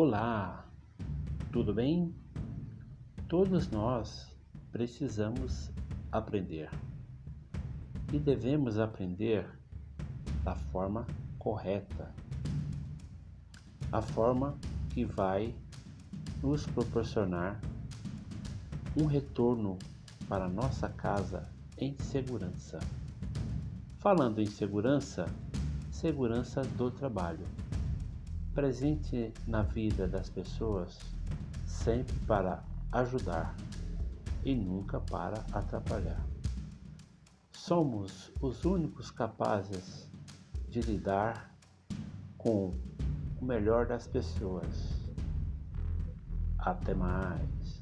Olá, tudo bem? Todos nós precisamos aprender e devemos aprender da forma correta, a forma que vai nos proporcionar um retorno para nossa casa em segurança. Falando em segurança, segurança do trabalho. Presente na vida das pessoas, sempre para ajudar e nunca para atrapalhar. Somos os únicos capazes de lidar com o melhor das pessoas. Até mais.